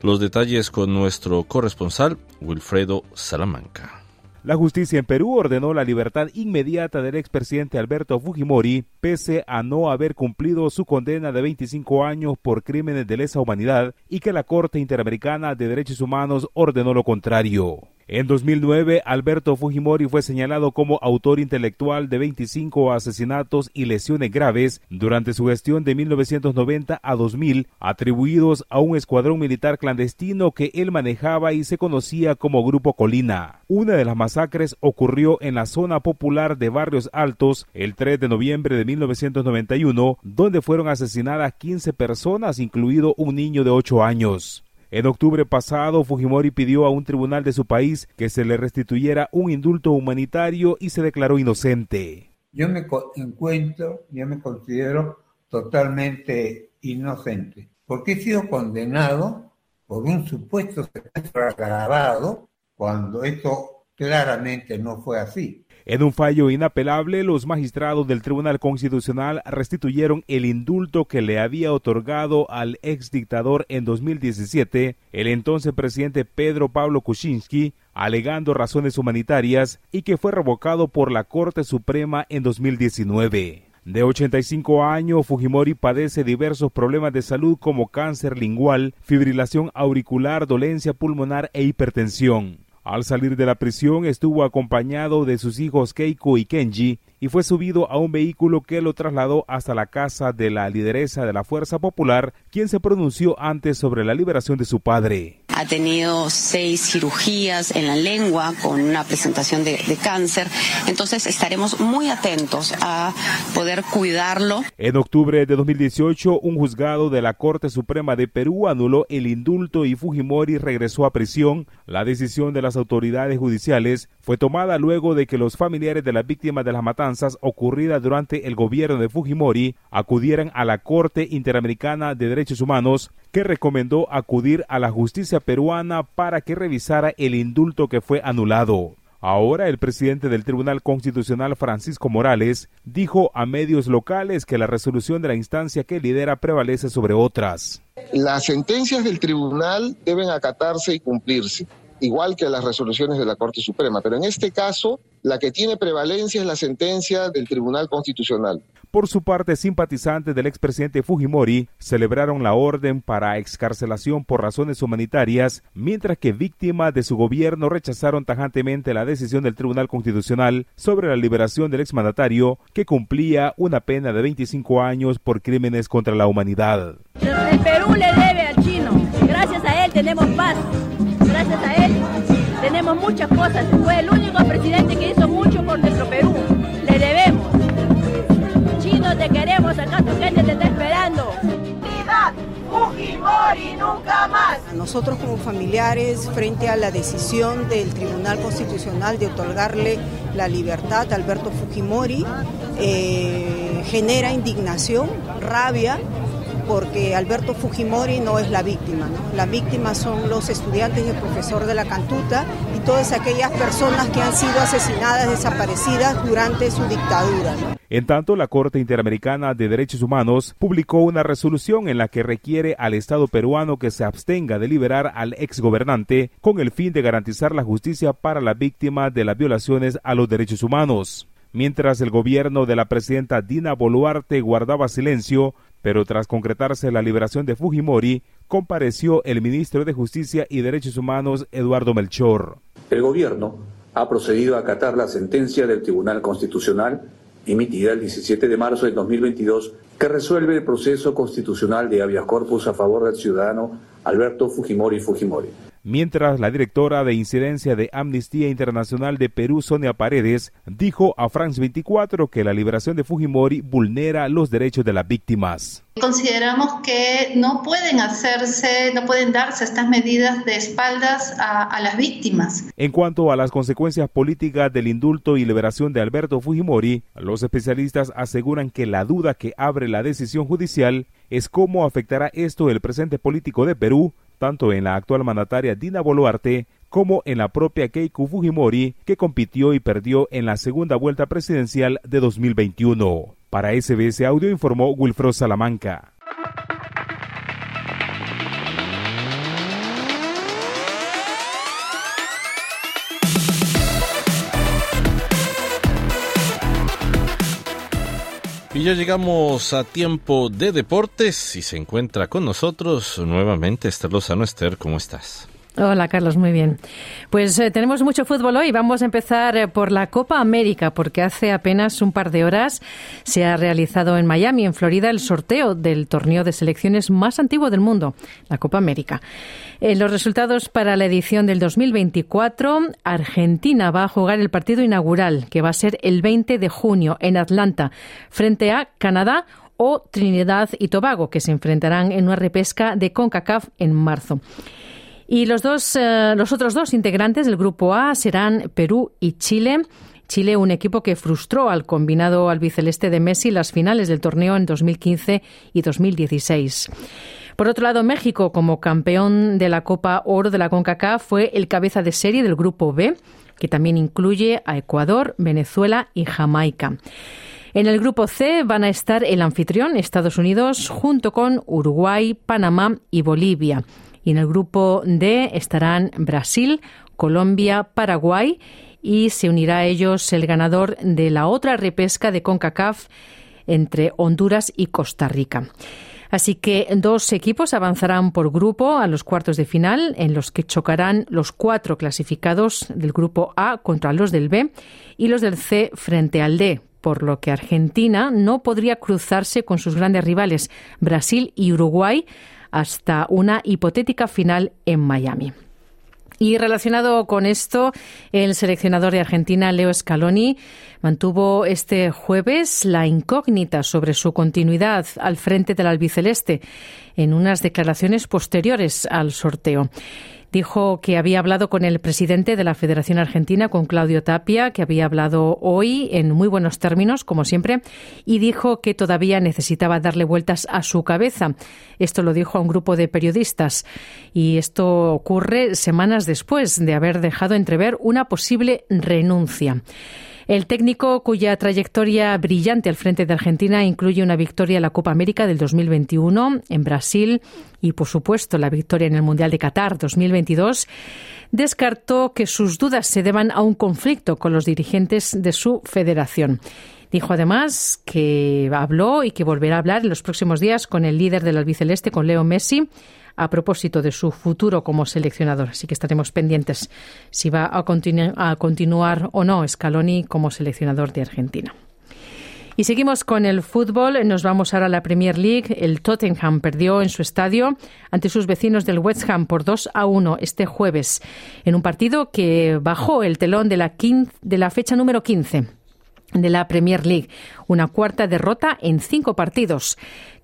Los detalles con nuestro corresponsal Wilfredo Salamanca. La justicia en Perú ordenó la libertad inmediata del expresidente Alberto Fujimori, pese a no haber cumplido su condena de 25 años por crímenes de lesa humanidad y que la Corte Interamericana de Derechos Humanos ordenó lo contrario. En 2009, Alberto Fujimori fue señalado como autor intelectual de 25 asesinatos y lesiones graves durante su gestión de 1990 a 2000, atribuidos a un escuadrón militar clandestino que él manejaba y se conocía como Grupo Colina. Una de las masacres ocurrió en la zona popular de Barrios Altos el 3 de noviembre de 1991, donde fueron asesinadas 15 personas, incluido un niño de 8 años. En octubre pasado, Fujimori pidió a un tribunal de su país que se le restituyera un indulto humanitario y se declaró inocente. Yo me encuentro, yo me considero totalmente inocente, porque he sido condenado por un supuesto secuestro agravado cuando esto claramente no fue así. En un fallo inapelable, los magistrados del Tribunal Constitucional restituyeron el indulto que le había otorgado al ex dictador en 2017 el entonces presidente Pedro Pablo Kuczynski, alegando razones humanitarias y que fue revocado por la Corte Suprema en 2019. De 85 años, Fujimori padece diversos problemas de salud como cáncer lingual, fibrilación auricular, dolencia pulmonar e hipertensión. Al salir de la prisión estuvo acompañado de sus hijos Keiko y Kenji y fue subido a un vehículo que lo trasladó hasta la casa de la lideresa de la Fuerza Popular, quien se pronunció antes sobre la liberación de su padre. Ha tenido seis cirugías en la lengua con una presentación de, cáncer, entonces estaremos muy atentos a poder cuidarlo. En octubre de 2018, un juzgado de la Corte Suprema de Perú anuló el indulto y Fujimori regresó a prisión. La decisión de las autoridades judiciales fue tomada luego de que los familiares de las víctimas de las matanzas ocurridas durante el gobierno de Fujimori acudieran a la Corte Interamericana de Derechos Humanos, que recomendó acudir a la justicia peruana para que revisara el indulto que fue anulado. Ahora el presidente del Tribunal Constitucional, Francisco Morales, dijo a medios locales que la resolución de la instancia que lidera prevalece sobre otras. Las sentencias del tribunal deben acatarse y cumplirse igual que las resoluciones de la Corte Suprema. Pero en este caso, la que tiene prevalencia es la sentencia del Tribunal Constitucional. Por su parte, simpatizantes del expresidente Fujimori celebraron la orden para excarcelación por razones humanitarias, mientras que víctimas de su gobierno rechazaron tajantemente la decisión del Tribunal Constitucional sobre la liberación del exmandatario, que cumplía una pena de 25 años por crímenes contra la humanidad. El Perú le debe al chino. Gracias a él tenemos paz gracias a él tenemos muchas cosas. Fue el único presidente que hizo mucho por nuestro Perú. Le debemos. Chino, te queremos, acá tu gente te está esperando. Fujimori nunca más. Nosotros como familiares, frente a la decisión del Tribunal Constitucional de otorgarle la libertad a Alberto Fujimori, eh, genera indignación, rabia porque Alberto Fujimori no es la víctima. ¿no? La víctima son los estudiantes y el profesor de la Cantuta y todas aquellas personas que han sido asesinadas, desaparecidas durante su dictadura. En tanto, la Corte Interamericana de Derechos Humanos publicó una resolución en la que requiere al Estado peruano que se abstenga de liberar al exgobernante con el fin de garantizar la justicia para las víctimas de las violaciones a los derechos humanos. Mientras el gobierno de la presidenta Dina Boluarte guardaba silencio, pero tras concretarse la liberación de Fujimori, compareció el ministro de Justicia y Derechos Humanos, Eduardo Melchor. El gobierno ha procedido a acatar la sentencia del Tribunal Constitucional emitida el 17 de marzo de 2022 que resuelve el proceso constitucional de habeas corpus a favor del ciudadano Alberto Fujimori Fujimori mientras la directora de incidencia de Amnistía Internacional de Perú, Sonia Paredes, dijo a France 24 que la liberación de Fujimori vulnera los derechos de las víctimas. Consideramos que no pueden hacerse, no pueden darse estas medidas de espaldas a, las víctimas. En cuanto a las consecuencias políticas del indulto y liberación de Alberto Fujimori, los especialistas aseguran que la duda que abre la decisión judicial es cómo afectará esto el presente político de Perú, tanto en la actual mandataria Dina Boluarte como en la propia Keiko Fujimori, que compitió y perdió en la segunda vuelta presidencial de 2021. Para SBS Audio informó Wilfro Salamanca. Y ya llegamos a tiempo de deportes y se encuentra con nosotros nuevamente Esther Lozano. Esther, ¿cómo estás? Hola Carlos, muy bien. Pues eh, tenemos mucho fútbol hoy. Vamos a empezar eh, por la Copa América, porque hace apenas un par de horas se ha realizado en Miami, en Florida, el sorteo del torneo de selecciones más antiguo del mundo, la Copa América. En los resultados para la edición del 2024, Argentina va a jugar el partido inaugural, que va a ser el 20 de junio en Atlanta, frente a Canadá o Trinidad y Tobago, que se enfrentarán en una repesca de CONCACAF en marzo. Y los, dos, eh, los otros dos integrantes del Grupo A serán Perú y Chile. Chile, un equipo que frustró al combinado albiceleste de Messi las finales del torneo en 2015 y 2016. Por otro lado, México, como campeón de la Copa Oro de la CONCACAF, fue el cabeza de serie del Grupo B, que también incluye a Ecuador, Venezuela y Jamaica. En el grupo C van a estar el anfitrión, Estados Unidos, junto con Uruguay, Panamá y Bolivia. Y en el grupo D estarán Brasil, Colombia, Paraguay y se unirá a ellos el ganador de la otra repesca de CONCACAF entre Honduras y Costa Rica. Así que dos equipos avanzarán por grupo a los cuartos de final, en los que chocarán los cuatro clasificados del grupo A contra los del B y los del C frente al D, por lo que Argentina no podría cruzarse con sus grandes rivales Brasil y Uruguay hasta una hipotética final en Miami. Y relacionado con esto, el seleccionador de Argentina, Leo Scaloni, mantuvo este jueves la incógnita sobre su continuidad al frente del albiceleste en unas declaraciones posteriores al sorteo. Dijo que había hablado con el presidente de la Federación Argentina, con Claudio Tapia, que había hablado hoy en muy buenos términos, como siempre, y dijo que todavía necesitaba darle vueltas a su cabeza. Esto lo dijo a un grupo de periodistas. Y esto ocurre semanas después de haber dejado entrever una posible renuncia. El técnico cuya trayectoria brillante al frente de Argentina incluye una victoria en la Copa América del 2021 en Brasil y, por supuesto, la victoria en el Mundial de Qatar 2022, descartó que sus dudas se deban a un conflicto con los dirigentes de su federación. Dijo además que habló y que volverá a hablar en los próximos días con el líder del albiceleste, con Leo Messi, a propósito de su futuro como seleccionador. Así que estaremos pendientes si va a, continuar o no Scaloni como seleccionador de Argentina. Y seguimos con el fútbol. Nos vamos ahora a la Premier League. El Tottenham perdió en su estadio ante sus vecinos del West Ham por 2 a 1 este jueves, en un partido que bajó el telón de la, de la fecha número 15 de la Premier League. Una cuarta derrota en cinco partidos.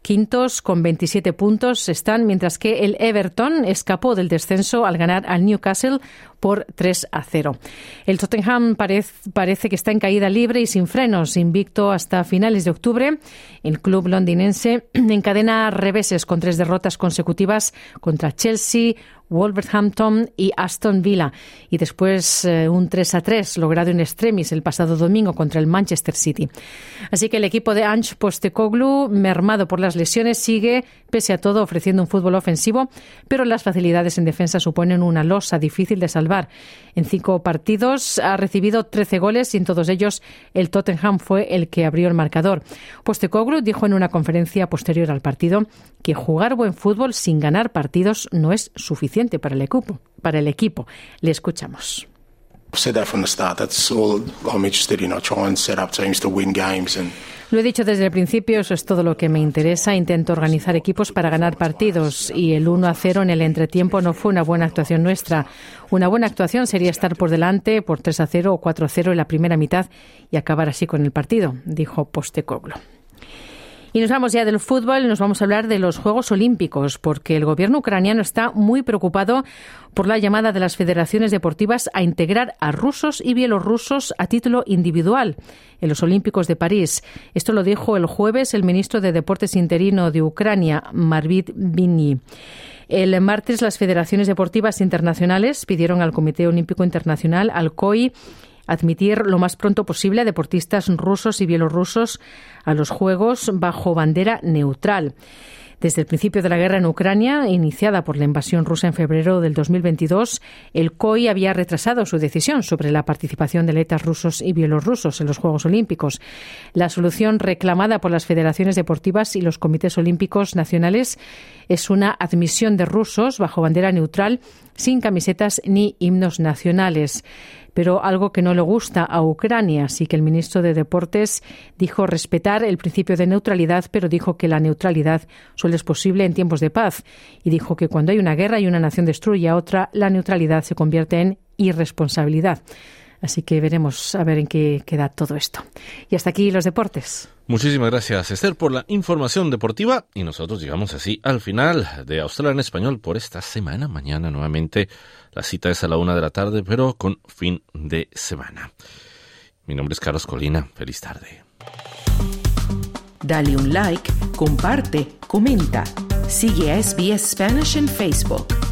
Quintos con 27 puntos están, mientras que el Everton escapó del descenso al ganar al Newcastle por 3 a 0. El Tottenham parece que está en caída libre y sin frenos, invicto hasta finales de octubre. El club londinense encadena reveses con tres derrotas consecutivas contra Chelsea, Wolverhampton y Aston Villa. Y después eh, un 3 a 3 logrado en extremis el pasado domingo contra el Manchester City. Así que el equipo de Ange Postecoglou, mermado por las lesiones, sigue, pese a todo, ofreciendo un fútbol ofensivo, pero las facilidades en defensa suponen una losa difícil de salvar. En cinco partidos ha recibido 13 goles y en todos ellos el Tottenham fue el que abrió el marcador. Postecoglou dijo en una conferencia posterior al partido que jugar buen fútbol sin ganar partidos no es suficiente para el equipo. Para el equipo. Le escuchamos. Lo he dicho desde el principio, eso es todo lo que me interesa. Intento organizar equipos para ganar partidos y el 1 a 0 en el entretiempo no fue una buena actuación nuestra. Una buena actuación sería estar por delante por 3 a 0 o 4 a 0 en la primera mitad y acabar así con el partido, dijo Postecoglo. Y nos vamos ya del fútbol, nos vamos a hablar de los Juegos Olímpicos, porque el gobierno ucraniano está muy preocupado por la llamada de las federaciones deportivas a integrar a rusos y bielorrusos a título individual en los Olímpicos de París. Esto lo dijo el jueves el ministro de Deportes interino de Ucrania, Marvit Vini. El martes las federaciones deportivas internacionales pidieron al Comité Olímpico Internacional, al COI, admitir lo más pronto posible a deportistas rusos y bielorrusos a los Juegos bajo bandera neutral. Desde el principio de la guerra en Ucrania, iniciada por la invasión rusa en febrero del 2022, el COI había retrasado su decisión sobre la participación de atletas rusos y bielorrusos en los Juegos Olímpicos. La solución reclamada por las federaciones deportivas y los comités olímpicos nacionales es una admisión de rusos bajo bandera neutral sin camisetas ni himnos nacionales pero algo que no le gusta a Ucrania. Así que el ministro de Deportes dijo respetar el principio de neutralidad, pero dijo que la neutralidad solo es posible en tiempos de paz. Y dijo que cuando hay una guerra y una nación destruye a otra, la neutralidad se convierte en irresponsabilidad. Así que veremos a ver en qué queda todo esto. Y hasta aquí los deportes. Muchísimas gracias, Esther, por la información deportiva. Y nosotros llegamos así al final de Australia en Español por esta semana. Mañana nuevamente la cita es a la una de la tarde, pero con fin de semana. Mi nombre es Carlos Colina. Feliz tarde. Dale un like, comparte, comenta. Sigue a SBS Spanish en Facebook.